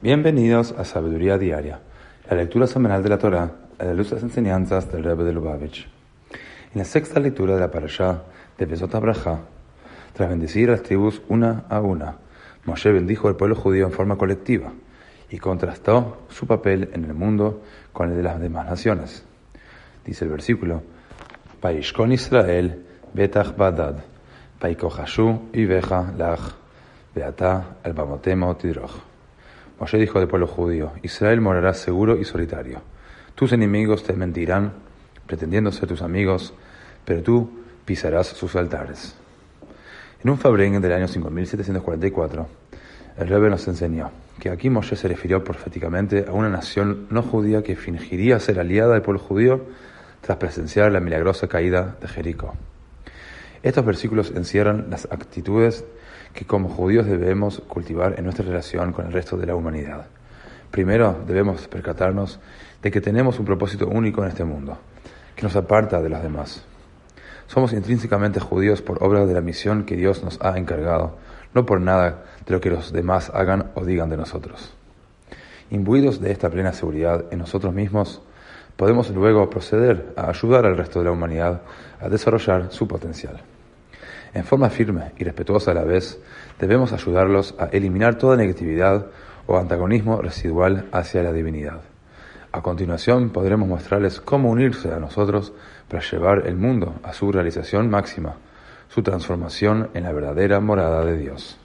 Bienvenidos a Sabiduría Diaria, la lectura semanal de la Torah a la luz de las enseñanzas del Rebbe de Lubavitch. En la sexta lectura de la parashá de Besot Abraha, tras bendecir a las tribus una a una, Moshe bendijo al pueblo judío en forma colectiva y contrastó su papel en el mundo con el de las demás naciones. Dice el versículo, Paishkon Israel betach badad, paikohashu iveja lach, beata al bamotemo tidroch. Moshe dijo del pueblo judío, Israel morará seguro y solitario. Tus enemigos te mentirán, pretendiendo ser tus amigos, pero tú pisarás sus altares. En un Fabren del año 5744, el Rebbe nos enseñó que aquí Moshe se refirió proféticamente a una nación no judía que fingiría ser aliada del pueblo judío tras presenciar la milagrosa caída de Jericó. Estos versículos encierran las actitudes que como judíos debemos cultivar en nuestra relación con el resto de la humanidad. Primero debemos percatarnos de que tenemos un propósito único en este mundo, que nos aparta de los demás. Somos intrínsecamente judíos por obra de la misión que Dios nos ha encargado, no por nada de lo que los demás hagan o digan de nosotros. Imbuidos de esta plena seguridad en nosotros mismos, podemos luego proceder a ayudar al resto de la humanidad a desarrollar su potencial. En forma firme y respetuosa a la vez, debemos ayudarlos a eliminar toda negatividad o antagonismo residual hacia la divinidad. A continuación podremos mostrarles cómo unirse a nosotros para llevar el mundo a su realización máxima, su transformación en la verdadera morada de Dios.